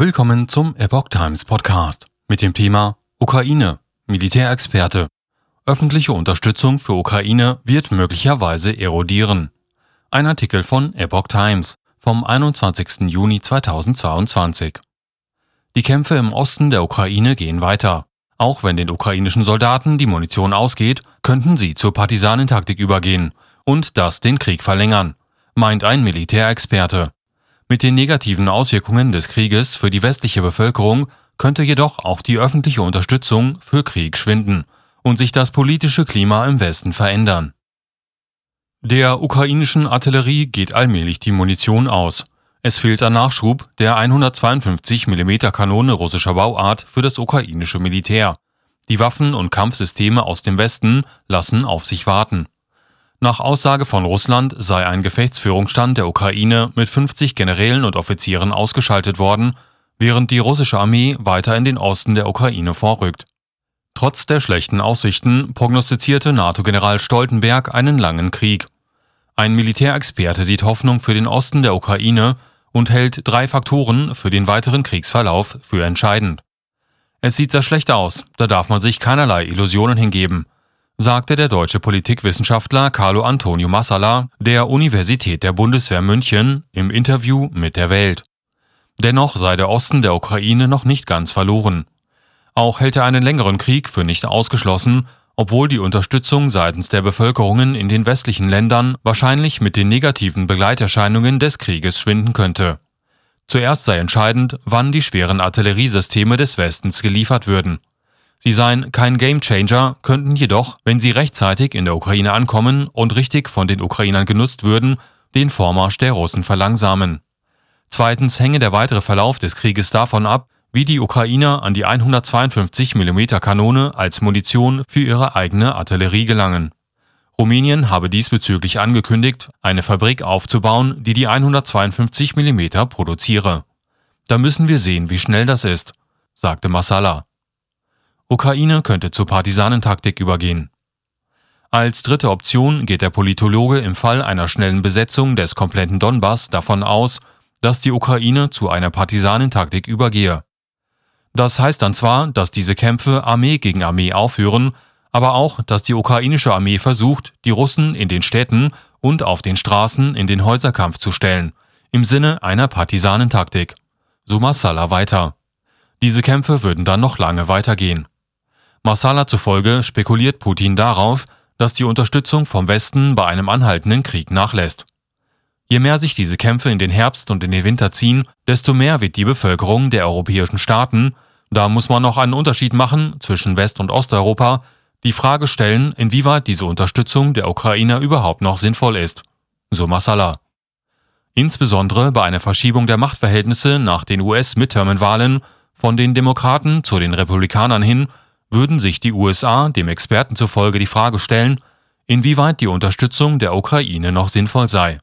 Willkommen zum Epoch Times Podcast mit dem Thema Ukraine, Militärexperte. Öffentliche Unterstützung für Ukraine wird möglicherweise erodieren. Ein Artikel von Epoch Times vom 21. Juni 2022. Die Kämpfe im Osten der Ukraine gehen weiter. Auch wenn den ukrainischen Soldaten die Munition ausgeht, könnten sie zur Partisanentaktik übergehen und das den Krieg verlängern, meint ein Militärexperte. Mit den negativen Auswirkungen des Krieges für die westliche Bevölkerung könnte jedoch auch die öffentliche Unterstützung für Krieg schwinden und sich das politische Klima im Westen verändern. Der ukrainischen Artillerie geht allmählich die Munition aus. Es fehlt an Nachschub der 152 mm Kanone russischer Bauart für das ukrainische Militär. Die Waffen und Kampfsysteme aus dem Westen lassen auf sich warten. Nach Aussage von Russland sei ein Gefechtsführungsstand der Ukraine mit 50 Generälen und Offizieren ausgeschaltet worden, während die russische Armee weiter in den Osten der Ukraine vorrückt. Trotz der schlechten Aussichten prognostizierte NATO-General Stoltenberg einen langen Krieg. Ein Militärexperte sieht Hoffnung für den Osten der Ukraine und hält drei Faktoren für den weiteren Kriegsverlauf für entscheidend. Es sieht sehr schlecht aus, da darf man sich keinerlei Illusionen hingeben – sagte der deutsche Politikwissenschaftler Carlo Antonio Massala der Universität der Bundeswehr München im Interview mit der Welt. Dennoch sei der Osten der Ukraine noch nicht ganz verloren. Auch hält er einen längeren Krieg für nicht ausgeschlossen, obwohl die Unterstützung seitens der Bevölkerungen in den westlichen Ländern wahrscheinlich mit den negativen Begleiterscheinungen des Krieges schwinden könnte. Zuerst sei entscheidend, wann die schweren Artilleriesysteme des Westens geliefert würden. Sie seien kein Gamechanger, könnten jedoch, wenn sie rechtzeitig in der Ukraine ankommen und richtig von den Ukrainern genutzt würden, den Vormarsch der Russen verlangsamen. Zweitens hänge der weitere Verlauf des Krieges davon ab, wie die Ukrainer an die 152 mm Kanone als Munition für ihre eigene Artillerie gelangen. Rumänien habe diesbezüglich angekündigt, eine Fabrik aufzubauen, die die 152 mm produziere. Da müssen wir sehen, wie schnell das ist, sagte Massala. Ukraine könnte zur Partisanentaktik übergehen. Als dritte Option geht der Politologe im Fall einer schnellen Besetzung des kompletten Donbass davon aus, dass die Ukraine zu einer Partisanentaktik übergehe. Das heißt dann zwar, dass diese Kämpfe Armee gegen Armee aufhören, aber auch, dass die ukrainische Armee versucht, die Russen in den Städten und auf den Straßen in den Häuserkampf zu stellen, im Sinne einer Partisanentaktik. So Massala weiter. Diese Kämpfe würden dann noch lange weitergehen. Marsala zufolge spekuliert Putin darauf, dass die Unterstützung vom Westen bei einem anhaltenden Krieg nachlässt. Je mehr sich diese Kämpfe in den Herbst und in den Winter ziehen, desto mehr wird die Bevölkerung der europäischen Staaten, da muss man noch einen Unterschied machen zwischen West- und Osteuropa, die Frage stellen, inwieweit diese Unterstützung der Ukrainer überhaupt noch sinnvoll ist. So Masala. Insbesondere bei einer Verschiebung der Machtverhältnisse nach den US-Midterm-Wahlen von den Demokraten zu den Republikanern hin würden sich die USA dem Experten zufolge die Frage stellen, inwieweit die Unterstützung der Ukraine noch sinnvoll sei.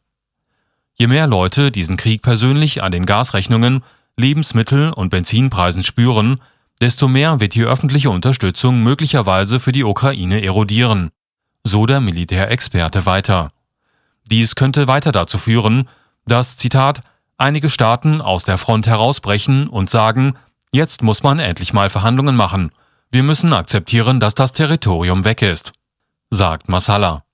Je mehr Leute diesen Krieg persönlich an den Gasrechnungen, Lebensmittel- und Benzinpreisen spüren, desto mehr wird die öffentliche Unterstützung möglicherweise für die Ukraine erodieren, so der Militärexperte weiter. Dies könnte weiter dazu führen, dass, Zitat, einige Staaten aus der Front herausbrechen und sagen, jetzt muss man endlich mal Verhandlungen machen, wir müssen akzeptieren, dass das Territorium weg ist, sagt Masala.